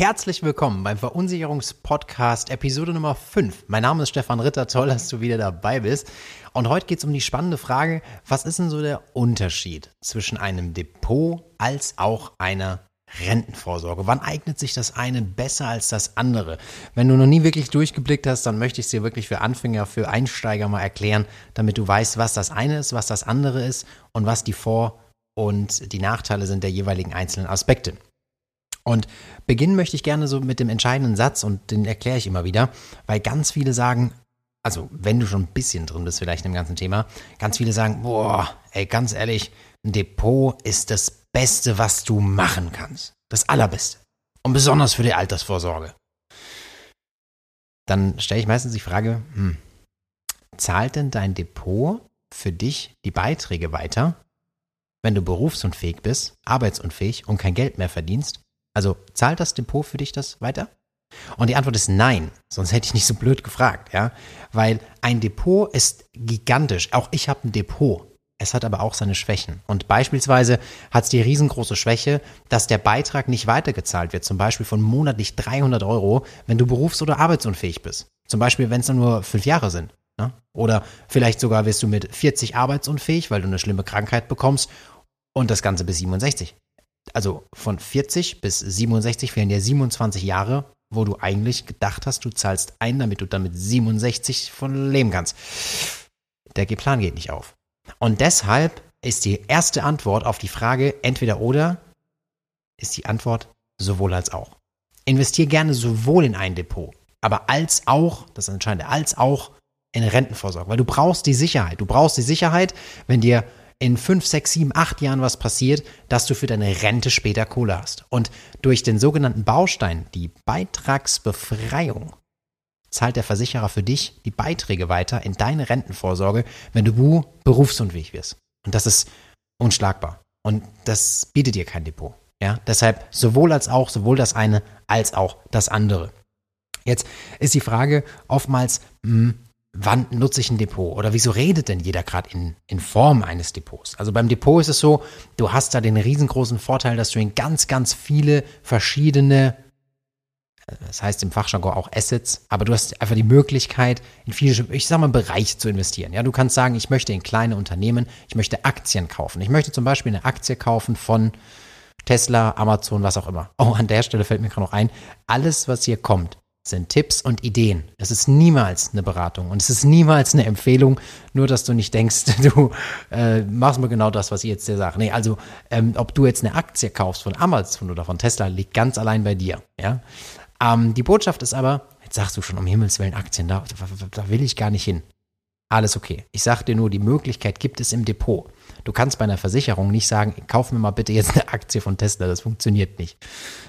Herzlich willkommen beim Verunsicherungspodcast Episode Nummer 5. Mein Name ist Stefan Ritter, toll, dass du wieder dabei bist. Und heute geht es um die spannende Frage, was ist denn so der Unterschied zwischen einem Depot als auch einer Rentenvorsorge. Wann eignet sich das eine besser als das andere? Wenn du noch nie wirklich durchgeblickt hast, dann möchte ich es dir wirklich für Anfänger, für Einsteiger mal erklären, damit du weißt, was das eine ist, was das andere ist und was die Vor- und die Nachteile sind der jeweiligen einzelnen Aspekte. Und beginnen möchte ich gerne so mit dem entscheidenden Satz und den erkläre ich immer wieder, weil ganz viele sagen, also wenn du schon ein bisschen drin bist vielleicht im ganzen Thema, ganz viele sagen, boah, ey, ganz ehrlich, ein Depot ist das Beste, was du machen kannst. Das Allerbeste. Und besonders für die Altersvorsorge. Dann stelle ich meistens die Frage, hm, zahlt denn dein Depot für dich die Beiträge weiter, wenn du berufsunfähig bist, arbeitsunfähig und kein Geld mehr verdienst? Also zahlt das Depot für dich das weiter? Und die Antwort ist nein, sonst hätte ich nicht so blöd gefragt, ja? Weil ein Depot ist gigantisch. Auch ich habe ein Depot. Es hat aber auch seine Schwächen. Und beispielsweise hat es die riesengroße Schwäche, dass der Beitrag nicht weitergezahlt wird, zum Beispiel von monatlich 300 Euro, wenn du berufs- oder arbeitsunfähig bist. Zum Beispiel, wenn es nur fünf Jahre sind. Ne? Oder vielleicht sogar wirst du mit 40 arbeitsunfähig, weil du eine schlimme Krankheit bekommst und das Ganze bis 67. Also von 40 bis 67 fehlen dir 27 Jahre, wo du eigentlich gedacht hast, du zahlst ein, damit du damit 67 von leben kannst. Der Plan geht nicht auf. Und deshalb ist die erste Antwort auf die Frage entweder oder, ist die Antwort sowohl als auch. Investier gerne sowohl in ein Depot, aber als auch, das ist entscheidend, als auch in Rentenvorsorge, weil du brauchst die Sicherheit. Du brauchst die Sicherheit, wenn dir in fünf, sechs, sieben, acht Jahren was passiert, dass du für deine Rente später Kohle hast. Und durch den sogenannten Baustein, die Beitragsbefreiung, zahlt der Versicherer für dich die Beiträge weiter in deine Rentenvorsorge, wenn du berufsunfähig wirst. Und das ist unschlagbar. Und das bietet dir kein Depot. Ja, deshalb sowohl als auch, sowohl das eine als auch das andere. Jetzt ist die Frage oftmals, mh, hm, wann nutze ich ein Depot? Oder wieso redet denn jeder gerade in, in Form eines Depots? Also beim Depot ist es so, du hast da den riesengroßen Vorteil, dass du in ganz, ganz viele verschiedene das heißt im Fachjargon auch Assets, aber du hast einfach die Möglichkeit, in viele, ich sag mal, Bereiche zu investieren. Ja, du kannst sagen, ich möchte in kleine Unternehmen, ich möchte Aktien kaufen. Ich möchte zum Beispiel eine Aktie kaufen von Tesla, Amazon, was auch immer. Oh, an der Stelle fällt mir gerade noch ein, alles, was hier kommt, sind Tipps und Ideen. Es ist niemals eine Beratung und es ist niemals eine Empfehlung, nur dass du nicht denkst, du äh, machst mal genau das, was ich jetzt dir sage. Nee, also ähm, ob du jetzt eine Aktie kaufst von Amazon oder von Tesla, liegt ganz allein bei dir. Ja? Ähm, die Botschaft ist aber, jetzt sagst du schon, um Himmels Willen Aktien, da, da, da will ich gar nicht hin. Alles okay. Ich sag dir nur, die Möglichkeit gibt es im Depot. Du kannst bei einer Versicherung nicht sagen, kauf mir mal bitte jetzt eine Aktie von Tesla. Das funktioniert nicht.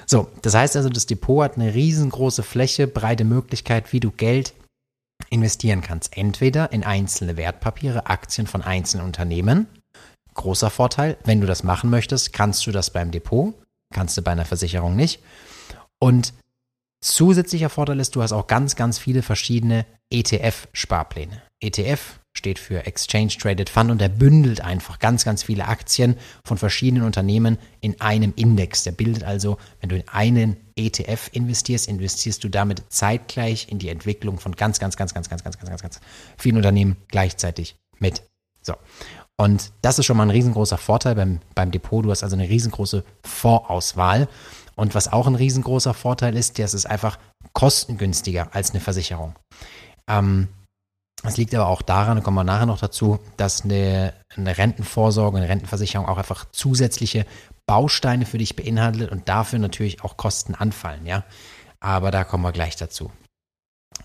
So, das heißt also, das Depot hat eine riesengroße Fläche, breite Möglichkeit, wie du Geld investieren kannst. Entweder in einzelne Wertpapiere, Aktien von einzelnen Unternehmen. Großer Vorteil, wenn du das machen möchtest, kannst du das beim Depot, kannst du bei einer Versicherung nicht. Und Zusätzlicher Vorteil ist, du hast auch ganz, ganz viele verschiedene ETF-Sparpläne. ETF steht für Exchange Traded Fund und der bündelt einfach ganz, ganz viele Aktien von verschiedenen Unternehmen in einem Index. Der bildet also, wenn du in einen ETF investierst, investierst du damit zeitgleich in die Entwicklung von ganz, ganz, ganz, ganz, ganz, ganz, ganz, ganz, ganz vielen Unternehmen gleichzeitig mit. So. Und das ist schon mal ein riesengroßer Vorteil beim, beim Depot. Du hast also eine riesengroße Vorauswahl. Und was auch ein riesengroßer Vorteil ist, das ist einfach kostengünstiger als eine Versicherung. Ähm, das liegt aber auch daran, da kommen wir nachher noch dazu, dass eine, eine Rentenvorsorge, eine Rentenversicherung auch einfach zusätzliche Bausteine für dich beinhaltet und dafür natürlich auch Kosten anfallen, ja. Aber da kommen wir gleich dazu.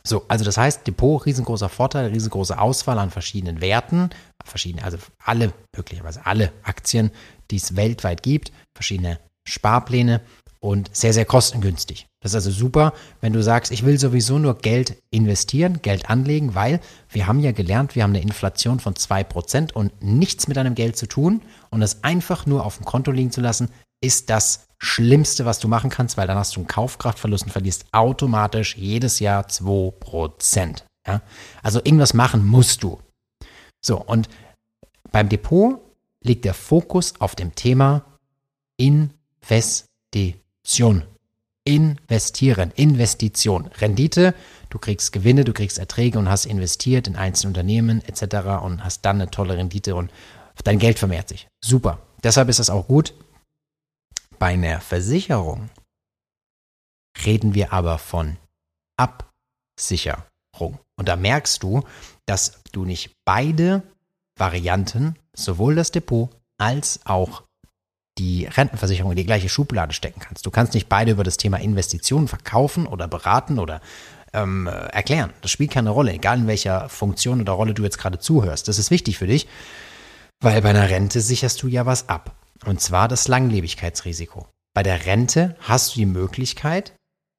So, also das heißt, Depot, riesengroßer Vorteil, riesengroße Auswahl an verschiedenen Werten, verschiedene, also alle, möglicherweise alle Aktien, die es weltweit gibt, verschiedene Sparpläne und sehr, sehr kostengünstig. Das ist also super, wenn du sagst, ich will sowieso nur Geld investieren, Geld anlegen, weil wir haben ja gelernt, wir haben eine Inflation von 2% und nichts mit deinem Geld zu tun und es einfach nur auf dem Konto liegen zu lassen, ist das Schlimmste, was du machen kannst, weil dann hast du einen Kaufkraftverlust und verlierst automatisch jedes Jahr 2%. Ja? Also irgendwas machen musst du. So, und beim Depot liegt der Fokus auf dem Thema Investition. Investition. Investieren, Investition, Rendite, du kriegst Gewinne, du kriegst Erträge und hast investiert in einzelne Unternehmen etc. und hast dann eine tolle Rendite und dein Geld vermehrt sich. Super. Deshalb ist es auch gut. Bei einer Versicherung reden wir aber von Absicherung. Und da merkst du, dass du nicht beide Varianten, sowohl das Depot als auch die Rentenversicherung in die gleiche Schublade stecken kannst. Du kannst nicht beide über das Thema Investitionen verkaufen oder beraten oder ähm, erklären. Das spielt keine Rolle, egal in welcher Funktion oder Rolle du jetzt gerade zuhörst. Das ist wichtig für dich, weil bei einer Rente sicherst du ja was ab. Und zwar das Langlebigkeitsrisiko. Bei der Rente hast du die Möglichkeit,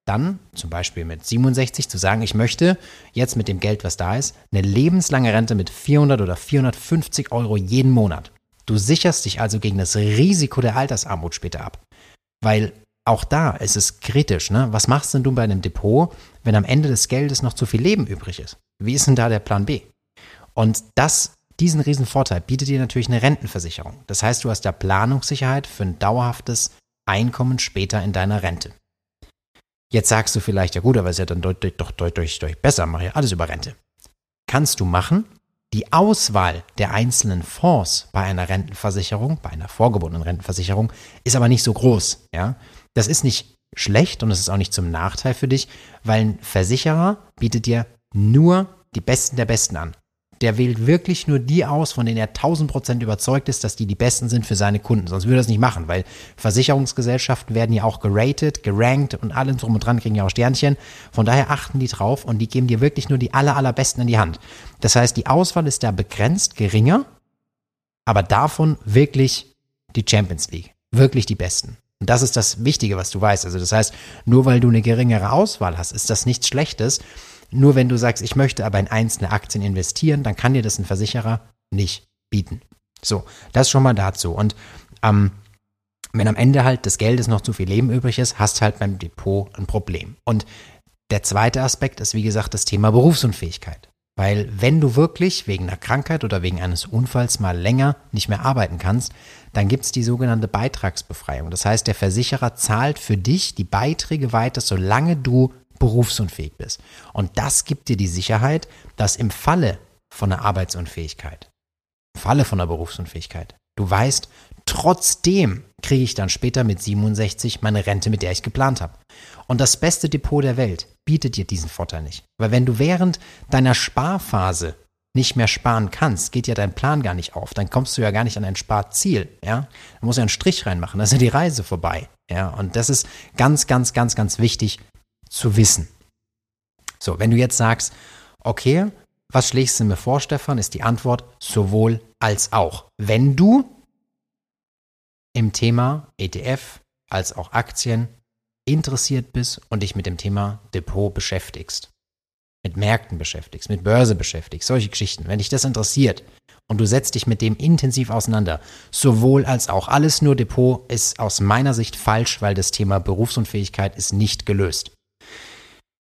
dann zum Beispiel mit 67 zu sagen, ich möchte jetzt mit dem Geld, was da ist, eine lebenslange Rente mit 400 oder 450 Euro jeden Monat. Du sicherst dich also gegen das Risiko der Altersarmut später ab. Weil auch da ist es kritisch. Ne? Was machst denn du bei einem Depot, wenn am Ende des Geldes noch zu viel Leben übrig ist? Wie ist denn da der Plan B? Und das, diesen riesen Vorteil bietet dir natürlich eine Rentenversicherung. Das heißt, du hast da Planungssicherheit für ein dauerhaftes Einkommen später in deiner Rente. Jetzt sagst du vielleicht, ja gut, aber ist ja dann deutlich, doch deutlich, deutlich besser, mache ja alles über Rente. Kannst du machen. Die Auswahl der einzelnen Fonds bei einer Rentenversicherung, bei einer vorgebundenen Rentenversicherung, ist aber nicht so groß. Ja? Das ist nicht schlecht und es ist auch nicht zum Nachteil für dich, weil ein Versicherer bietet dir nur die Besten der Besten an der wählt wirklich nur die aus, von denen er 1000 Prozent überzeugt ist, dass die die besten sind für seine Kunden. Sonst würde er es nicht machen, weil Versicherungsgesellschaften werden ja auch geratet, gerankt und allem drum und dran kriegen ja auch Sternchen. Von daher achten die drauf und die geben dir wirklich nur die aller, allerbesten in die Hand. Das heißt, die Auswahl ist da begrenzt geringer, aber davon wirklich die Champions League. Wirklich die besten. Und das ist das Wichtige, was du weißt. Also das heißt, nur weil du eine geringere Auswahl hast, ist das nichts Schlechtes. Nur wenn du sagst, ich möchte aber in einzelne Aktien investieren, dann kann dir das ein Versicherer nicht bieten. So, das schon mal dazu. Und ähm, wenn am Ende halt des Geldes noch zu viel Leben übrig ist, hast halt beim Depot ein Problem. Und der zweite Aspekt ist, wie gesagt, das Thema Berufsunfähigkeit. Weil wenn du wirklich wegen einer Krankheit oder wegen eines Unfalls mal länger nicht mehr arbeiten kannst, dann gibt es die sogenannte Beitragsbefreiung. Das heißt, der Versicherer zahlt für dich die Beiträge weiter, solange du berufsunfähig bist. Und das gibt dir die Sicherheit, dass im Falle von einer Arbeitsunfähigkeit, im Falle von einer Berufsunfähigkeit, du weißt, trotzdem kriege ich dann später mit 67 meine Rente, mit der ich geplant habe. Und das beste Depot der Welt bietet dir diesen Vorteil nicht. Weil wenn du während deiner Sparphase nicht mehr sparen kannst, geht ja dein Plan gar nicht auf. Dann kommst du ja gar nicht an dein Sparziel. Ja? Du musst ja einen Strich reinmachen, dann ist ja die Reise vorbei. Ja? Und das ist ganz, ganz, ganz, ganz wichtig, zu wissen. So, wenn du jetzt sagst, okay, was schlägst du mir vor, Stefan, ist die Antwort sowohl als auch. Wenn du im Thema ETF als auch Aktien interessiert bist und dich mit dem Thema Depot beschäftigst, mit Märkten beschäftigst, mit Börse beschäftigst, solche Geschichten, wenn dich das interessiert und du setzt dich mit dem intensiv auseinander, sowohl als auch. Alles nur Depot ist aus meiner Sicht falsch, weil das Thema Berufsunfähigkeit ist nicht gelöst.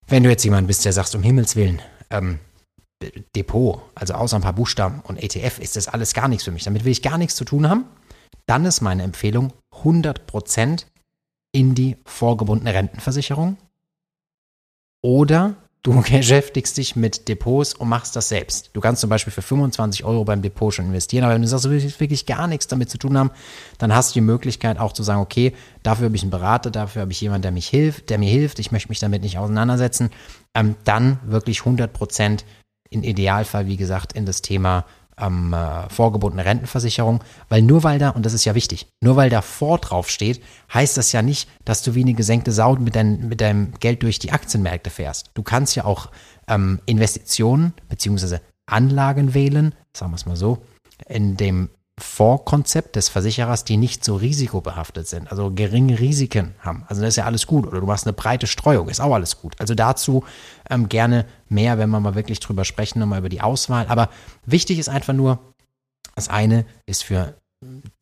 Wenn du jetzt jemand bist, der sagt, um Himmels Willen, ähm, Depot, also außer ein paar Buchstaben und ETF, ist das alles gar nichts für mich. Damit will ich gar nichts zu tun haben. Dann ist meine Empfehlung 100% in die vorgebundene Rentenversicherung. Oder Du beschäftigst dich mit Depots und machst das selbst. Du kannst zum Beispiel für 25 Euro beim Depot schon investieren, aber wenn du sagst, du willst wirklich gar nichts damit zu tun haben, dann hast du die Möglichkeit auch zu sagen, okay, dafür habe ich einen Berater, dafür habe ich jemanden, der mich hilft, der mir hilft, ich möchte mich damit nicht auseinandersetzen. Ähm, dann wirklich 100 Prozent, im Idealfall, wie gesagt, in das Thema ähm, äh, vorgebundene Rentenversicherung, weil nur weil da, und das ist ja wichtig, nur weil da vor drauf steht, heißt das ja nicht, dass du wie eine gesenkte Sau mit, dein, mit deinem Geld durch die Aktienmärkte fährst. Du kannst ja auch ähm, Investitionen bzw. Anlagen wählen, sagen wir es mal so, in dem Vorkonzept des Versicherers, die nicht so risikobehaftet sind, also geringe Risiken haben. Also das ist ja alles gut. Oder du machst eine breite Streuung, ist auch alles gut. Also dazu ähm, gerne mehr, wenn wir mal wirklich drüber sprechen, nochmal über die Auswahl. Aber wichtig ist einfach nur, das eine ist für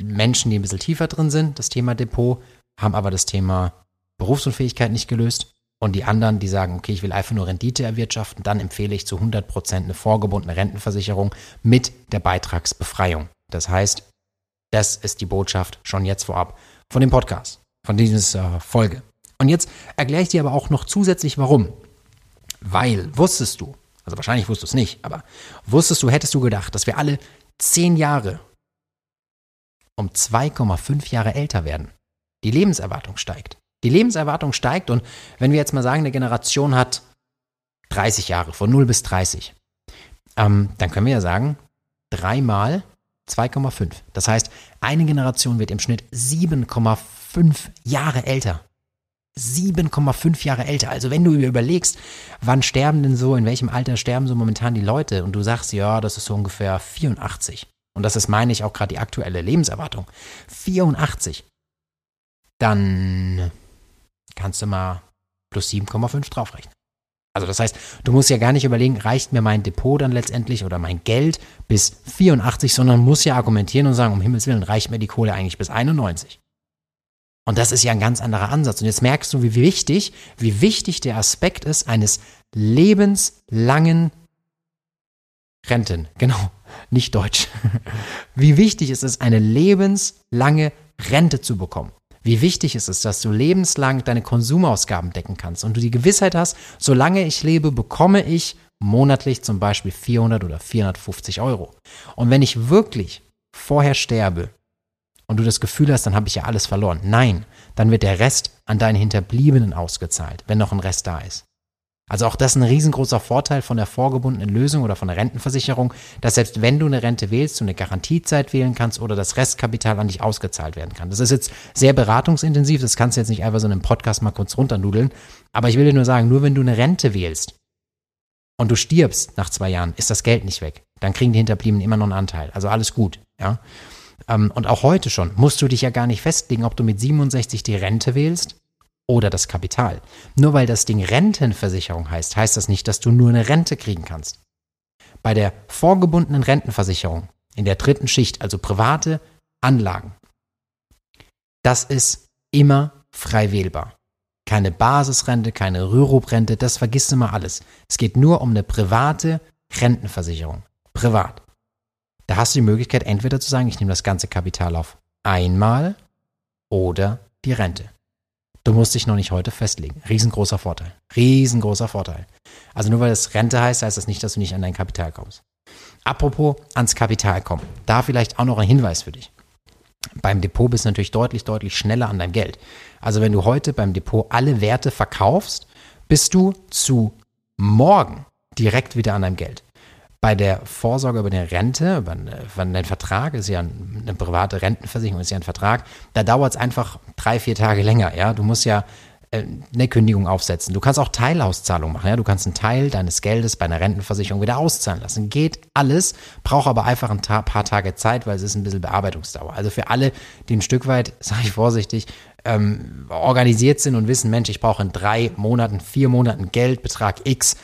Menschen, die ein bisschen tiefer drin sind, das Thema Depot, haben aber das Thema Berufsunfähigkeit nicht gelöst. Und die anderen, die sagen, okay, ich will einfach nur Rendite erwirtschaften, dann empfehle ich zu 100 Prozent eine vorgebundene Rentenversicherung mit der Beitragsbefreiung. Das heißt, das ist die Botschaft schon jetzt vorab von dem Podcast, von dieser äh, Folge. Und jetzt erkläre ich dir aber auch noch zusätzlich warum. Weil, wusstest du, also wahrscheinlich wusstest du es nicht, aber wusstest du, hättest du gedacht, dass wir alle zehn Jahre um 2,5 Jahre älter werden. Die Lebenserwartung steigt. Die Lebenserwartung steigt und wenn wir jetzt mal sagen, eine Generation hat 30 Jahre, von 0 bis 30, ähm, dann können wir ja sagen, dreimal 2,5. Das heißt, eine Generation wird im Schnitt 7,5 Jahre älter. 7,5 Jahre älter. Also wenn du überlegst, wann sterben denn so, in welchem Alter sterben so momentan die Leute und du sagst, ja, das ist so ungefähr 84. Und das ist, meine ich, auch gerade die aktuelle Lebenserwartung. 84. Dann kannst du mal plus 7,5 draufrechnen. Also das heißt, du musst ja gar nicht überlegen, reicht mir mein Depot dann letztendlich oder mein Geld bis 84, sondern musst ja argumentieren und sagen, um Himmels Willen, reicht mir die Kohle eigentlich bis 91. Und das ist ja ein ganz anderer Ansatz. Und jetzt merkst du, wie wichtig, wie wichtig der Aspekt ist eines lebenslangen Renten. Genau, nicht Deutsch. Wie wichtig ist es, eine lebenslange Rente zu bekommen. Wie wichtig ist es, dass du lebenslang deine Konsumausgaben decken kannst und du die Gewissheit hast, solange ich lebe, bekomme ich monatlich zum Beispiel 400 oder 450 Euro. Und wenn ich wirklich vorher sterbe und du das Gefühl hast, dann habe ich ja alles verloren. Nein, dann wird der Rest an deine Hinterbliebenen ausgezahlt, wenn noch ein Rest da ist. Also auch das ist ein riesengroßer Vorteil von der vorgebundenen Lösung oder von der Rentenversicherung, dass selbst wenn du eine Rente wählst, du eine Garantiezeit wählen kannst oder das Restkapital an dich ausgezahlt werden kann. Das ist jetzt sehr beratungsintensiv, das kannst du jetzt nicht einfach so in einem Podcast mal kurz runternudeln. Aber ich will dir nur sagen, nur wenn du eine Rente wählst und du stirbst nach zwei Jahren, ist das Geld nicht weg. Dann kriegen die Hinterbliebenen immer noch einen Anteil. Also alles gut, ja. Ähm, und auch heute schon musst du dich ja gar nicht festlegen, ob du mit 67 die Rente wählst oder das Kapital. Nur weil das Ding Rentenversicherung heißt, heißt das nicht, dass du nur eine Rente kriegen kannst. Bei der vorgebundenen Rentenversicherung in der dritten Schicht, also private Anlagen, das ist immer frei wählbar. Keine Basisrente, keine Rürup-Rente, das vergisst mal alles. Es geht nur um eine private Rentenversicherung. Privat. Da hast du die Möglichkeit, entweder zu sagen, ich nehme das ganze Kapital auf einmal oder die Rente. Du musst dich noch nicht heute festlegen. Riesengroßer Vorteil. Riesengroßer Vorteil. Also nur weil es Rente heißt, heißt das nicht, dass du nicht an dein Kapital kommst. Apropos ans Kapital kommen. Da vielleicht auch noch ein Hinweis für dich. Beim Depot bist du natürlich deutlich, deutlich schneller an deinem Geld. Also wenn du heute beim Depot alle Werte verkaufst, bist du zu morgen direkt wieder an deinem Geld bei der Vorsorge über eine Rente, über, einen Vertrag, ist ja eine private Rentenversicherung, ist ja ein Vertrag, da dauert es einfach drei, vier Tage länger, ja. Du musst ja äh, eine Kündigung aufsetzen. Du kannst auch Teilauszahlung machen, ja. Du kannst einen Teil deines Geldes bei einer Rentenversicherung wieder auszahlen lassen. Geht alles, braucht aber einfach ein paar Tage Zeit, weil es ist ein bisschen Bearbeitungsdauer. Also für alle, die ein Stück weit, sage ich vorsichtig, ähm, organisiert sind und wissen, Mensch, ich brauche in drei Monaten, vier Monaten Geld, Betrag X,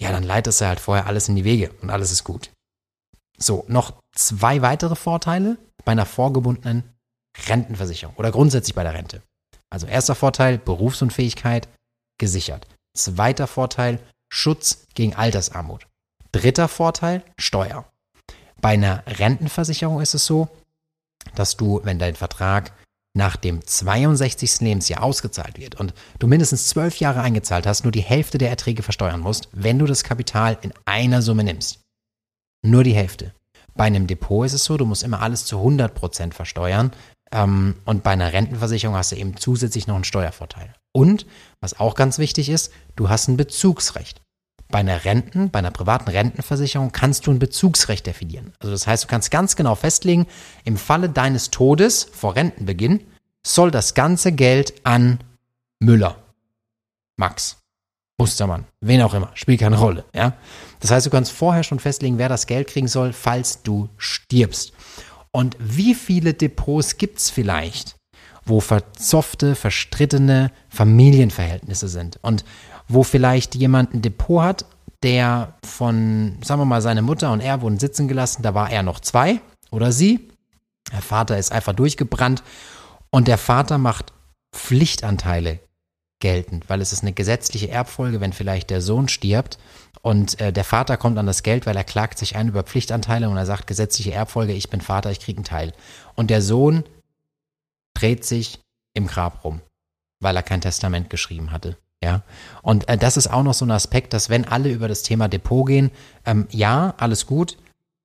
ja, dann leitest du halt vorher alles in die Wege und alles ist gut. So, noch zwei weitere Vorteile bei einer vorgebundenen Rentenversicherung oder grundsätzlich bei der Rente. Also erster Vorteil, Berufsunfähigkeit gesichert. Zweiter Vorteil, Schutz gegen Altersarmut. Dritter Vorteil, Steuer. Bei einer Rentenversicherung ist es so, dass du, wenn dein Vertrag nach dem 62. Lebensjahr ausgezahlt wird und du mindestens zwölf Jahre eingezahlt hast, nur die Hälfte der Erträge versteuern musst, wenn du das Kapital in einer Summe nimmst. Nur die Hälfte. Bei einem Depot ist es so, du musst immer alles zu 100% versteuern ähm, und bei einer Rentenversicherung hast du eben zusätzlich noch einen Steuervorteil. Und, was auch ganz wichtig ist, du hast ein Bezugsrecht. Bei einer Renten, bei einer privaten Rentenversicherung kannst du ein Bezugsrecht definieren. Also das heißt, du kannst ganz genau festlegen, im Falle deines Todes vor Rentenbeginn soll das ganze Geld an Müller, Max, Mustermann, wen auch immer, spielt keine Rolle. Ja? Das heißt, du kannst vorher schon festlegen, wer das Geld kriegen soll, falls du stirbst. Und wie viele Depots gibt es vielleicht, wo verzoffte, verstrittene Familienverhältnisse sind? Und wo vielleicht jemand ein Depot hat, der von, sagen wir mal, seine Mutter und er wurden sitzen gelassen, da war er noch zwei oder sie. Der Vater ist einfach durchgebrannt und der Vater macht Pflichtanteile geltend, weil es ist eine gesetzliche Erbfolge, wenn vielleicht der Sohn stirbt und äh, der Vater kommt an das Geld, weil er klagt sich ein über Pflichtanteile und er sagt gesetzliche Erbfolge, ich bin Vater, ich kriege einen Teil. Und der Sohn dreht sich im Grab rum weil er kein Testament geschrieben hatte. Ja, und äh, das ist auch noch so ein Aspekt, dass wenn alle über das Thema Depot gehen, ähm, ja, alles gut,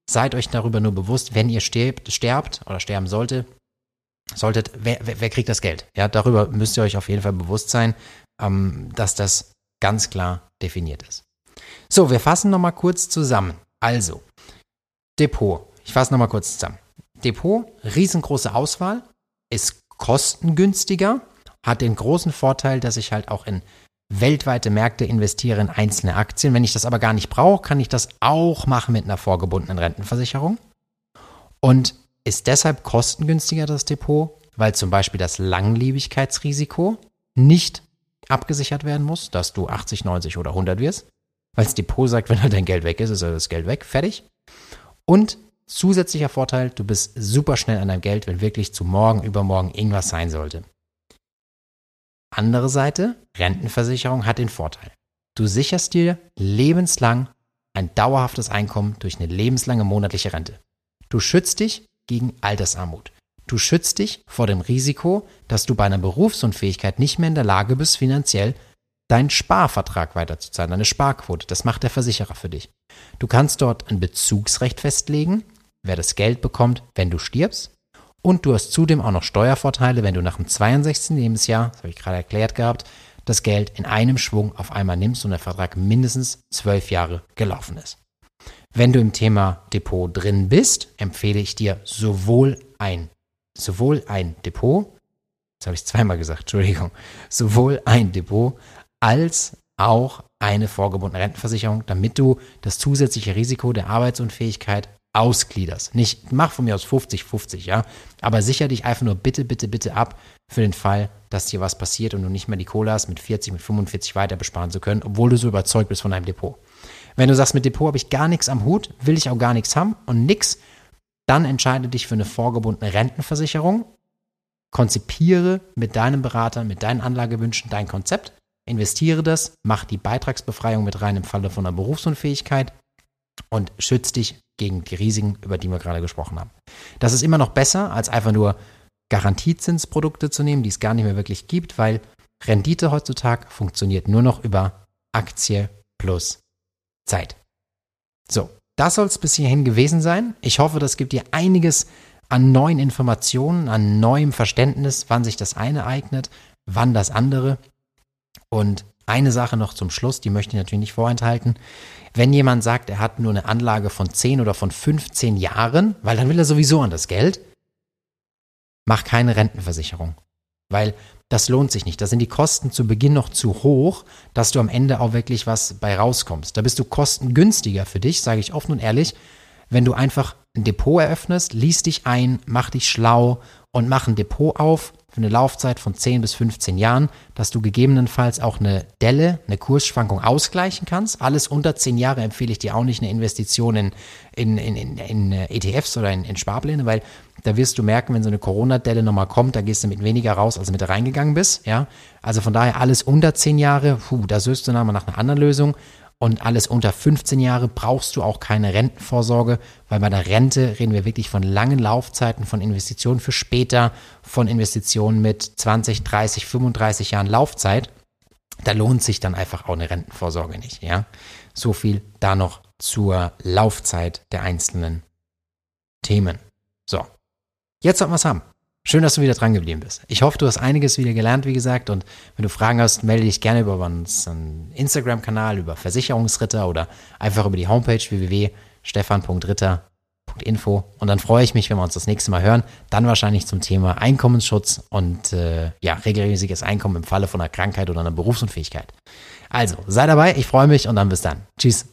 seid euch darüber nur bewusst, wenn ihr stirbt, sterbt oder sterben sollte, solltet, wer, wer, wer kriegt das Geld? Ja, darüber müsst ihr euch auf jeden Fall bewusst sein, ähm, dass das ganz klar definiert ist. So, wir fassen nochmal kurz zusammen. Also, Depot. Ich fasse nochmal kurz zusammen. Depot, riesengroße Auswahl, ist kostengünstiger, hat den großen Vorteil, dass ich halt auch in weltweite Märkte investiere in einzelne Aktien. Wenn ich das aber gar nicht brauche, kann ich das auch machen mit einer vorgebundenen Rentenversicherung. Und ist deshalb kostengünstiger das Depot, weil zum Beispiel das Langlebigkeitsrisiko nicht abgesichert werden muss, dass du 80, 90 oder 100 wirst, weil das Depot sagt, wenn halt dein Geld weg ist, ist das Geld weg, fertig. Und zusätzlicher Vorteil, du bist super schnell an deinem Geld, wenn wirklich zu morgen, übermorgen irgendwas sein sollte. Andere Seite, Rentenversicherung hat den Vorteil. Du sicherst dir lebenslang ein dauerhaftes Einkommen durch eine lebenslange monatliche Rente. Du schützt dich gegen Altersarmut. Du schützt dich vor dem Risiko, dass du bei einer Berufsunfähigkeit nicht mehr in der Lage bist, finanziell deinen Sparvertrag weiterzuzahlen, deine Sparquote. Das macht der Versicherer für dich. Du kannst dort ein Bezugsrecht festlegen, wer das Geld bekommt, wenn du stirbst. Und du hast zudem auch noch Steuervorteile, wenn du nach dem 62. Lebensjahr, das habe ich gerade erklärt gehabt, das Geld in einem Schwung auf einmal nimmst und der Vertrag mindestens zwölf Jahre gelaufen ist. Wenn du im Thema Depot drin bist, empfehle ich dir sowohl ein, sowohl ein Depot, das habe ich zweimal gesagt, Entschuldigung, sowohl ein Depot als auch eine vorgebundene Rentenversicherung, damit du das zusätzliche Risiko der Arbeitsunfähigkeit ausgliederst. Nicht, mach von mir aus 50-50, ja, aber sicher dich einfach nur bitte, bitte, bitte ab für den Fall, dass dir was passiert und du nicht mehr die Kohle hast, mit 40, mit 45 weiter besparen zu können, obwohl du so überzeugt bist von deinem Depot. Wenn du sagst, mit Depot habe ich gar nichts am Hut, will ich auch gar nichts haben und nix, dann entscheide dich für eine vorgebundene Rentenversicherung, konzipiere mit deinem Berater, mit deinen Anlagewünschen dein Konzept, investiere das, mach die Beitragsbefreiung mit rein im Falle von einer Berufsunfähigkeit und schützt dich gegen die Risiken, über die wir gerade gesprochen haben. Das ist immer noch besser, als einfach nur Garantiezinsprodukte zu nehmen, die es gar nicht mehr wirklich gibt, weil Rendite heutzutage funktioniert nur noch über Aktie plus Zeit. So, das soll es bis hierhin gewesen sein. Ich hoffe, das gibt dir einiges an neuen Informationen, an neuem Verständnis, wann sich das eine eignet, wann das andere. Und eine Sache noch zum Schluss, die möchte ich natürlich nicht vorenthalten. Wenn jemand sagt, er hat nur eine Anlage von 10 oder von 15 Jahren, weil dann will er sowieso an das Geld, mach keine Rentenversicherung. Weil das lohnt sich nicht. Da sind die Kosten zu Beginn noch zu hoch, dass du am Ende auch wirklich was bei rauskommst. Da bist du kostengünstiger für dich, sage ich offen und ehrlich, wenn du einfach ein Depot eröffnest, liest dich ein, mach dich schlau und mach ein Depot auf für eine Laufzeit von 10 bis 15 Jahren, dass du gegebenenfalls auch eine Delle, eine Kursschwankung ausgleichen kannst. Alles unter 10 Jahre empfehle ich dir auch nicht eine Investition in, in, in, in, in ETFs oder in, in Sparpläne, weil da wirst du merken, wenn so eine Corona-Delle nochmal kommt, da gehst du mit weniger raus, als du mit reingegangen bist. Ja? Also von daher alles unter 10 Jahre, puh, da söchst du nochmal nach einer anderen Lösung und alles unter 15 Jahre brauchst du auch keine Rentenvorsorge, weil bei der Rente reden wir wirklich von langen Laufzeiten, von Investitionen für später, von Investitionen mit 20, 30, 35 Jahren Laufzeit. Da lohnt sich dann einfach auch eine Rentenvorsorge nicht, ja. So viel da noch zur Laufzeit der einzelnen Themen. So. Jetzt sollten wir es haben. Schön, dass du wieder dran geblieben bist. Ich hoffe, du hast einiges wieder gelernt, wie gesagt. Und wenn du Fragen hast, melde dich gerne über unseren Instagram-Kanal, über Versicherungsritter oder einfach über die Homepage www.stefan.ritter.info. Und dann freue ich mich, wenn wir uns das nächste Mal hören. Dann wahrscheinlich zum Thema Einkommensschutz und äh, ja, regelmäßiges Einkommen im Falle von einer Krankheit oder einer Berufsunfähigkeit. Also, sei dabei, ich freue mich und dann bis dann. Tschüss.